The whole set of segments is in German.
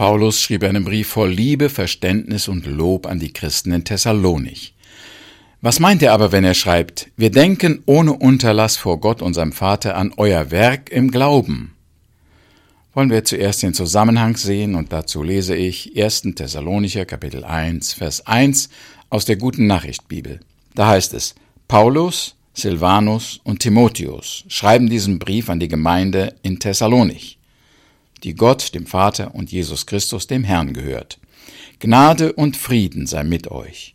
Paulus schrieb einen Brief voll Liebe, Verständnis und Lob an die Christen in Thessalonich. Was meint er aber, wenn er schreibt, wir denken ohne Unterlass vor Gott, unserem Vater, an euer Werk im Glauben? Wollen wir zuerst den Zusammenhang sehen und dazu lese ich 1. Thessalonicher Kapitel 1, Vers 1 aus der Guten Nachricht Bibel. Da heißt es, Paulus, Silvanus und Timotheus schreiben diesen Brief an die Gemeinde in Thessalonich, die Gott, dem Vater und Jesus Christus, dem Herrn gehört. Gnade und Frieden sei mit euch.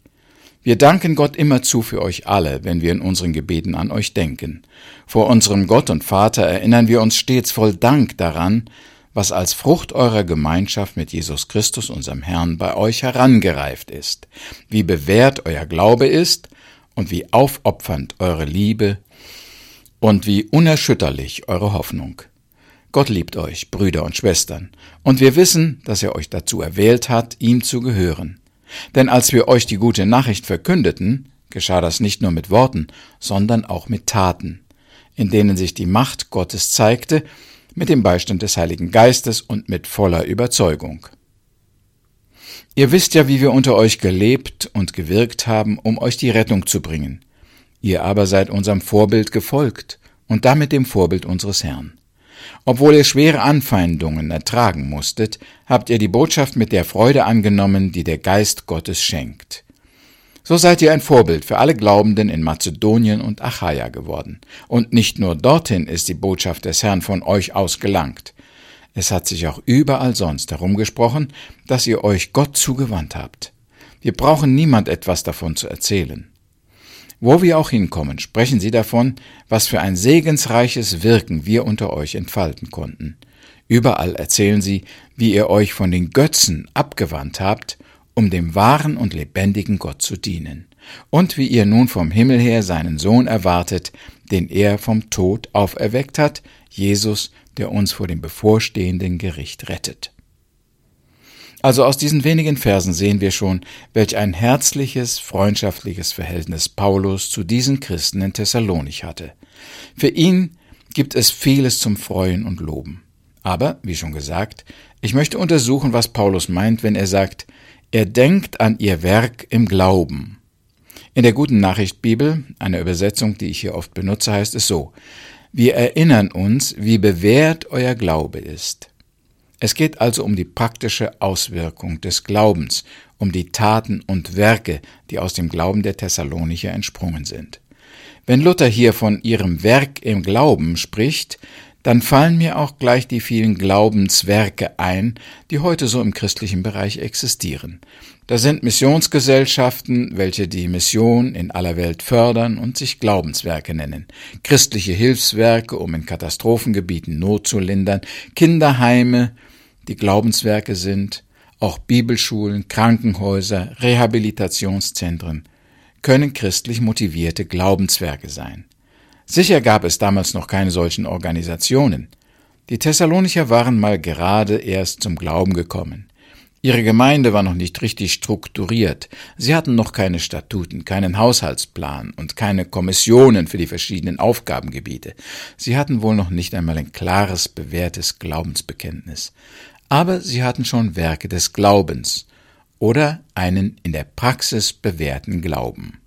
Wir danken Gott immerzu für euch alle, wenn wir in unseren Gebeten an euch denken. Vor unserem Gott und Vater erinnern wir uns stets voll Dank daran, was als Frucht eurer Gemeinschaft mit Jesus Christus, unserem Herrn, bei euch herangereift ist, wie bewährt euer Glaube ist und wie aufopfernd eure Liebe und wie unerschütterlich eure Hoffnung. Gott liebt euch, Brüder und Schwestern, und wir wissen, dass er euch dazu erwählt hat, ihm zu gehören. Denn als wir euch die gute Nachricht verkündeten, geschah das nicht nur mit Worten, sondern auch mit Taten, in denen sich die Macht Gottes zeigte, mit dem Beistand des Heiligen Geistes und mit voller Überzeugung. Ihr wisst ja, wie wir unter euch gelebt und gewirkt haben, um euch die Rettung zu bringen. Ihr aber seid unserem Vorbild gefolgt und damit dem Vorbild unseres Herrn. Obwohl ihr schwere Anfeindungen ertragen musstet, habt ihr die Botschaft mit der Freude angenommen, die der Geist Gottes schenkt. So seid ihr ein Vorbild für alle Glaubenden in Mazedonien und Achaia geworden. Und nicht nur dorthin ist die Botschaft des Herrn von euch aus gelangt. Es hat sich auch überall sonst herumgesprochen, dass ihr euch Gott zugewandt habt. Wir brauchen niemand etwas davon zu erzählen. Wo wir auch hinkommen, sprechen Sie davon, was für ein segensreiches Wirken wir unter euch entfalten konnten. Überall erzählen Sie, wie ihr euch von den Götzen abgewandt habt, um dem wahren und lebendigen Gott zu dienen, und wie ihr nun vom Himmel her seinen Sohn erwartet, den er vom Tod auferweckt hat, Jesus, der uns vor dem bevorstehenden Gericht rettet. Also aus diesen wenigen Versen sehen wir schon, welch ein herzliches, freundschaftliches Verhältnis Paulus zu diesen Christen in Thessalonich hatte. Für ihn gibt es vieles zum Freuen und Loben. Aber, wie schon gesagt, ich möchte untersuchen, was Paulus meint, wenn er sagt, er denkt an ihr Werk im Glauben. In der guten Nachricht Bibel, einer Übersetzung, die ich hier oft benutze, heißt es so, wir erinnern uns, wie bewährt euer Glaube ist. Es geht also um die praktische Auswirkung des Glaubens, um die Taten und Werke, die aus dem Glauben der Thessalonicher entsprungen sind. Wenn Luther hier von ihrem Werk im Glauben spricht, dann fallen mir auch gleich die vielen Glaubenswerke ein, die heute so im christlichen Bereich existieren. Da sind Missionsgesellschaften, welche die Mission in aller Welt fördern und sich Glaubenswerke nennen, christliche Hilfswerke, um in Katastrophengebieten Not zu lindern, Kinderheime, die Glaubenswerke sind, auch Bibelschulen, Krankenhäuser, Rehabilitationszentren können christlich motivierte Glaubenswerke sein. Sicher gab es damals noch keine solchen Organisationen. Die Thessalonicher waren mal gerade erst zum Glauben gekommen. Ihre Gemeinde war noch nicht richtig strukturiert. Sie hatten noch keine Statuten, keinen Haushaltsplan und keine Kommissionen für die verschiedenen Aufgabengebiete. Sie hatten wohl noch nicht einmal ein klares, bewährtes Glaubensbekenntnis aber sie hatten schon Werke des Glaubens oder einen in der Praxis bewährten Glauben.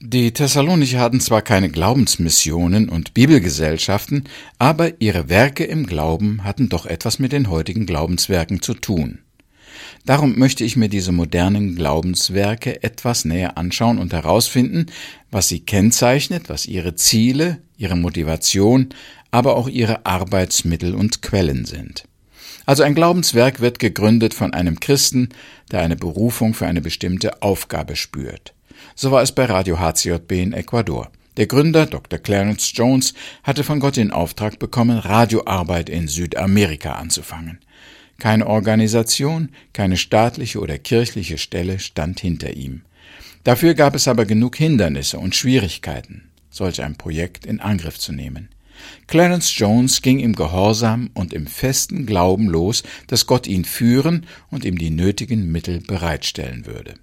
Die Thessalonicher hatten zwar keine Glaubensmissionen und Bibelgesellschaften, aber ihre Werke im Glauben hatten doch etwas mit den heutigen Glaubenswerken zu tun. Darum möchte ich mir diese modernen Glaubenswerke etwas näher anschauen und herausfinden, was sie kennzeichnet, was ihre Ziele, ihre Motivation, aber auch ihre Arbeitsmittel und Quellen sind. Also ein Glaubenswerk wird gegründet von einem Christen, der eine Berufung für eine bestimmte Aufgabe spürt. So war es bei Radio HCJB in Ecuador. Der Gründer, Dr. Clarence Jones, hatte von Gott den Auftrag bekommen, Radioarbeit in Südamerika anzufangen. Keine Organisation, keine staatliche oder kirchliche Stelle stand hinter ihm. Dafür gab es aber genug Hindernisse und Schwierigkeiten, solch ein Projekt in Angriff zu nehmen. Clarence Jones ging im Gehorsam und im festen Glauben los, dass Gott ihn führen und ihm die nötigen Mittel bereitstellen würde.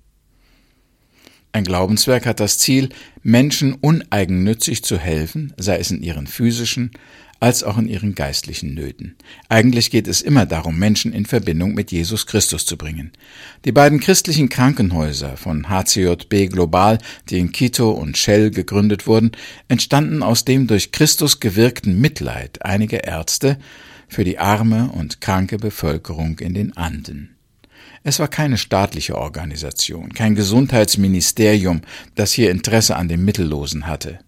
Ein Glaubenswerk hat das Ziel, Menschen uneigennützig zu helfen, sei es in ihren physischen, als auch in ihren geistlichen Nöten. Eigentlich geht es immer darum, Menschen in Verbindung mit Jesus Christus zu bringen. Die beiden christlichen Krankenhäuser von HCJB Global, die in Quito und Shell gegründet wurden, entstanden aus dem durch Christus gewirkten Mitleid einiger Ärzte für die arme und kranke Bevölkerung in den Anden. Es war keine staatliche Organisation, kein Gesundheitsministerium, das hier Interesse an den Mittellosen hatte.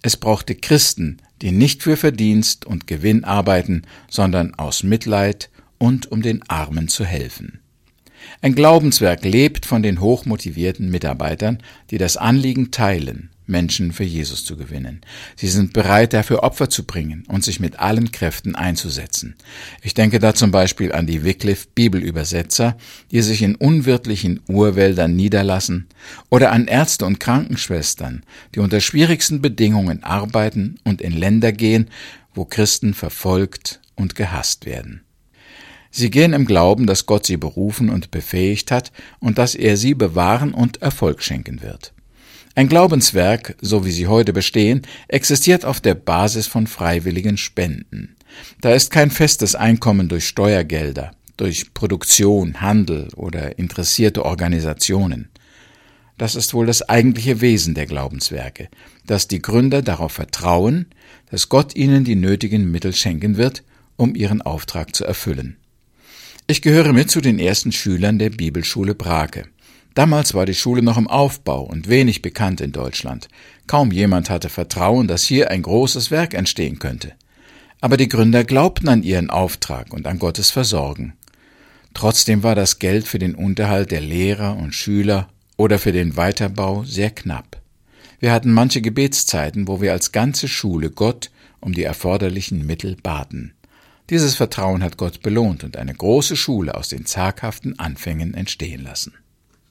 Es brauchte Christen, die nicht für Verdienst und Gewinn arbeiten, sondern aus Mitleid und um den Armen zu helfen. Ein Glaubenswerk lebt von den hochmotivierten Mitarbeitern, die das Anliegen teilen Menschen für Jesus zu gewinnen. Sie sind bereit, dafür Opfer zu bringen und sich mit allen Kräften einzusetzen. Ich denke da zum Beispiel an die Wycliffe Bibelübersetzer, die sich in unwirtlichen Urwäldern niederlassen, oder an Ärzte und Krankenschwestern, die unter schwierigsten Bedingungen arbeiten und in Länder gehen, wo Christen verfolgt und gehasst werden. Sie gehen im Glauben, dass Gott sie berufen und befähigt hat und dass er sie bewahren und Erfolg schenken wird. Ein Glaubenswerk, so wie sie heute bestehen, existiert auf der Basis von freiwilligen Spenden. Da ist kein festes Einkommen durch Steuergelder, durch Produktion, Handel oder interessierte Organisationen. Das ist wohl das eigentliche Wesen der Glaubenswerke, dass die Gründer darauf vertrauen, dass Gott ihnen die nötigen Mittel schenken wird, um ihren Auftrag zu erfüllen. Ich gehöre mit zu den ersten Schülern der Bibelschule Brake. Damals war die Schule noch im Aufbau und wenig bekannt in Deutschland. Kaum jemand hatte Vertrauen, dass hier ein großes Werk entstehen könnte. Aber die Gründer glaubten an ihren Auftrag und an Gottes Versorgen. Trotzdem war das Geld für den Unterhalt der Lehrer und Schüler oder für den Weiterbau sehr knapp. Wir hatten manche Gebetszeiten, wo wir als ganze Schule Gott um die erforderlichen Mittel baten. Dieses Vertrauen hat Gott belohnt und eine große Schule aus den zaghaften Anfängen entstehen lassen.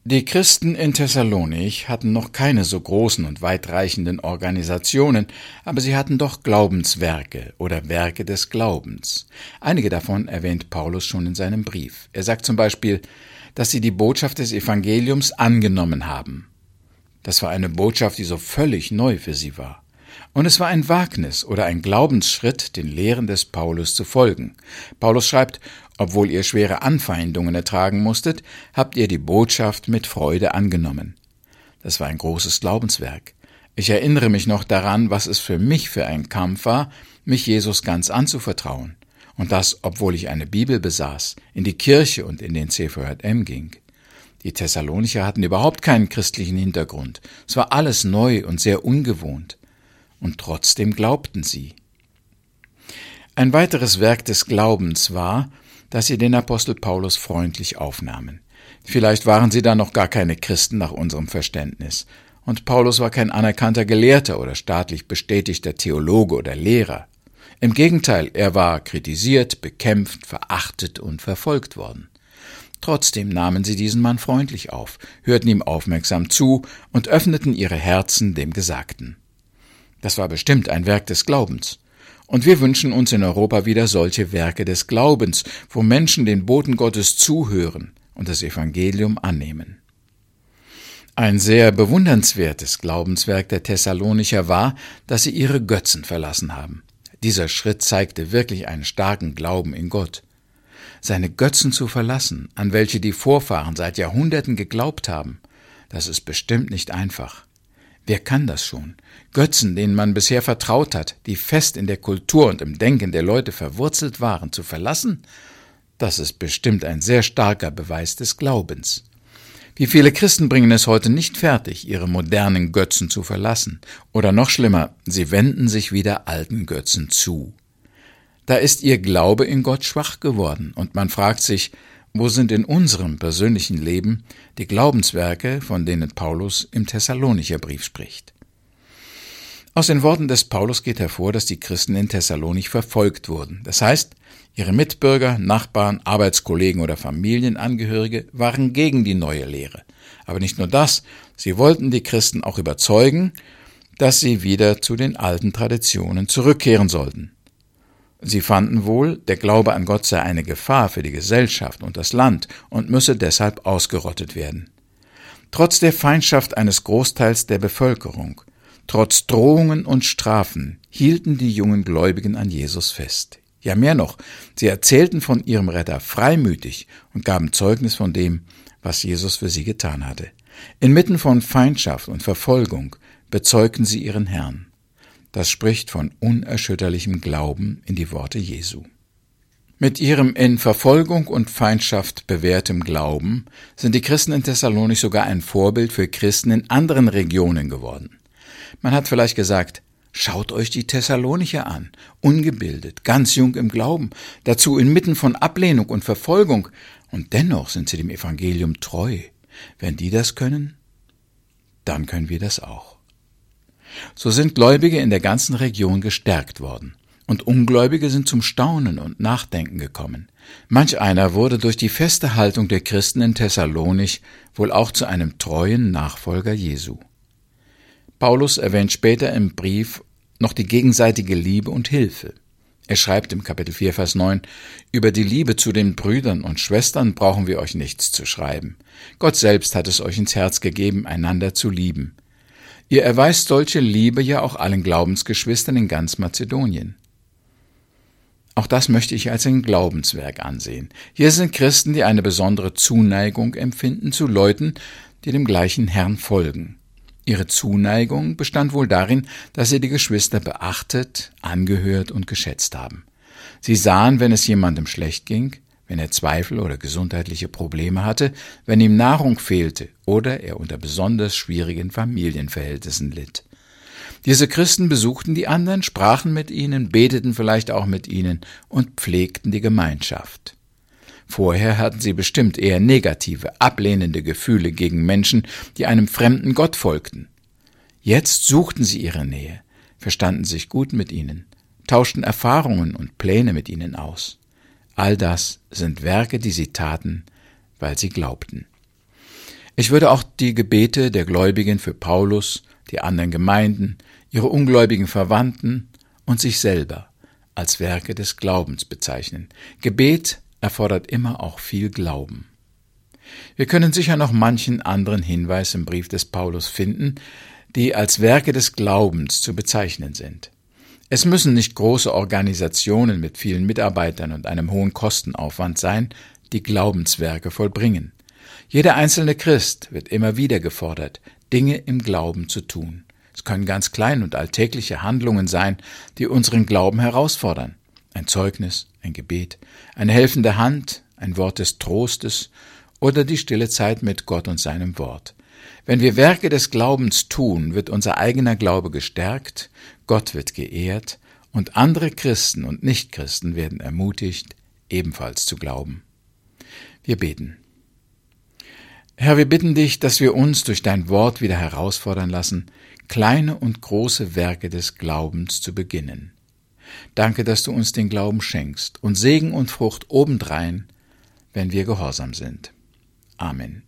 Die Christen in Thessalonich hatten noch keine so großen und weitreichenden Organisationen, aber sie hatten doch Glaubenswerke oder Werke des Glaubens. Einige davon erwähnt Paulus schon in seinem Brief. Er sagt zum Beispiel, dass sie die Botschaft des Evangeliums angenommen haben. Das war eine Botschaft, die so völlig neu für sie war. Und es war ein Wagnis oder ein Glaubensschritt, den Lehren des Paulus zu folgen. Paulus schreibt, obwohl ihr schwere Anfeindungen ertragen musstet, habt ihr die Botschaft mit Freude angenommen. Das war ein großes Glaubenswerk. Ich erinnere mich noch daran, was es für mich für ein Kampf war, mich Jesus ganz anzuvertrauen. Und das, obwohl ich eine Bibel besaß, in die Kirche und in den CVJM ging. Die Thessalonicher hatten überhaupt keinen christlichen Hintergrund. Es war alles neu und sehr ungewohnt. Und trotzdem glaubten sie. Ein weiteres Werk des Glaubens war, dass sie den Apostel Paulus freundlich aufnahmen. Vielleicht waren sie da noch gar keine Christen nach unserem Verständnis. Und Paulus war kein anerkannter Gelehrter oder staatlich bestätigter Theologe oder Lehrer. Im Gegenteil, er war kritisiert, bekämpft, verachtet und verfolgt worden. Trotzdem nahmen sie diesen Mann freundlich auf, hörten ihm aufmerksam zu und öffneten ihre Herzen dem Gesagten. Das war bestimmt ein Werk des Glaubens. Und wir wünschen uns in Europa wieder solche Werke des Glaubens, wo Menschen den Boten Gottes zuhören und das Evangelium annehmen. Ein sehr bewundernswertes Glaubenswerk der Thessalonicher war, dass sie ihre Götzen verlassen haben. Dieser Schritt zeigte wirklich einen starken Glauben in Gott. Seine Götzen zu verlassen, an welche die Vorfahren seit Jahrhunderten geglaubt haben, das ist bestimmt nicht einfach. Wer kann das schon? Götzen, denen man bisher vertraut hat, die fest in der Kultur und im Denken der Leute verwurzelt waren, zu verlassen? Das ist bestimmt ein sehr starker Beweis des Glaubens. Wie viele Christen bringen es heute nicht fertig, ihre modernen Götzen zu verlassen, oder noch schlimmer, sie wenden sich wieder alten Götzen zu. Da ist ihr Glaube in Gott schwach geworden, und man fragt sich, wo sind in unserem persönlichen Leben die Glaubenswerke, von denen Paulus im Thessalonicher Brief spricht? Aus den Worten des Paulus geht hervor, dass die Christen in Thessalonich verfolgt wurden. Das heißt, ihre Mitbürger, Nachbarn, Arbeitskollegen oder Familienangehörige waren gegen die neue Lehre. Aber nicht nur das, sie wollten die Christen auch überzeugen, dass sie wieder zu den alten Traditionen zurückkehren sollten. Sie fanden wohl, der Glaube an Gott sei eine Gefahr für die Gesellschaft und das Land und müsse deshalb ausgerottet werden. Trotz der Feindschaft eines Großteils der Bevölkerung, Trotz Drohungen und Strafen hielten die jungen Gläubigen an Jesus fest. Ja mehr noch, sie erzählten von ihrem Retter freimütig und gaben Zeugnis von dem, was Jesus für sie getan hatte. Inmitten von Feindschaft und Verfolgung bezeugten sie ihren Herrn. Das spricht von unerschütterlichem Glauben in die Worte Jesu. Mit ihrem in Verfolgung und Feindschaft bewährtem Glauben sind die Christen in Thessalonich sogar ein Vorbild für Christen in anderen Regionen geworden. Man hat vielleicht gesagt, schaut euch die Thessalonicher an, ungebildet, ganz jung im Glauben, dazu inmitten von Ablehnung und Verfolgung, und dennoch sind sie dem Evangelium treu. Wenn die das können, dann können wir das auch. So sind Gläubige in der ganzen Region gestärkt worden und Ungläubige sind zum Staunen und Nachdenken gekommen. Manch einer wurde durch die feste Haltung der Christen in Thessalonich wohl auch zu einem treuen Nachfolger Jesu. Paulus erwähnt später im Brief noch die gegenseitige Liebe und Hilfe. Er schreibt im Kapitel 4, Vers 9, Über die Liebe zu den Brüdern und Schwestern brauchen wir euch nichts zu schreiben. Gott selbst hat es euch ins Herz gegeben, einander zu lieben. Ihr erweist solche Liebe ja auch allen Glaubensgeschwistern in ganz Mazedonien. Auch das möchte ich als ein Glaubenswerk ansehen. Hier sind Christen, die eine besondere Zuneigung empfinden zu Leuten, die dem gleichen Herrn folgen. Ihre Zuneigung bestand wohl darin, dass sie die Geschwister beachtet, angehört und geschätzt haben. Sie sahen, wenn es jemandem schlecht ging, wenn er Zweifel oder gesundheitliche Probleme hatte, wenn ihm Nahrung fehlte oder er unter besonders schwierigen Familienverhältnissen litt. Diese Christen besuchten die anderen, sprachen mit ihnen, beteten vielleicht auch mit ihnen und pflegten die Gemeinschaft. Vorher hatten sie bestimmt eher negative, ablehnende Gefühle gegen Menschen, die einem fremden Gott folgten. Jetzt suchten sie ihre Nähe, verstanden sich gut mit ihnen, tauschten Erfahrungen und Pläne mit ihnen aus. All das sind Werke, die sie taten, weil sie glaubten. Ich würde auch die Gebete der Gläubigen für Paulus, die anderen Gemeinden, ihre ungläubigen Verwandten und sich selber als Werke des Glaubens bezeichnen. Gebet erfordert immer auch viel Glauben. Wir können sicher noch manchen anderen Hinweis im Brief des Paulus finden, die als Werke des Glaubens zu bezeichnen sind. Es müssen nicht große Organisationen mit vielen Mitarbeitern und einem hohen Kostenaufwand sein, die Glaubenswerke vollbringen. Jeder einzelne Christ wird immer wieder gefordert, Dinge im Glauben zu tun. Es können ganz klein und alltägliche Handlungen sein, die unseren Glauben herausfordern. Ein Zeugnis, ein Gebet, eine helfende Hand, ein Wort des Trostes oder die stille Zeit mit Gott und seinem Wort. Wenn wir Werke des Glaubens tun, wird unser eigener Glaube gestärkt, Gott wird geehrt und andere Christen und Nichtchristen werden ermutigt, ebenfalls zu glauben. Wir beten. Herr, wir bitten dich, dass wir uns durch dein Wort wieder herausfordern lassen, kleine und große Werke des Glaubens zu beginnen. Danke, dass du uns den Glauben schenkst und Segen und Frucht obendrein, wenn wir gehorsam sind. Amen.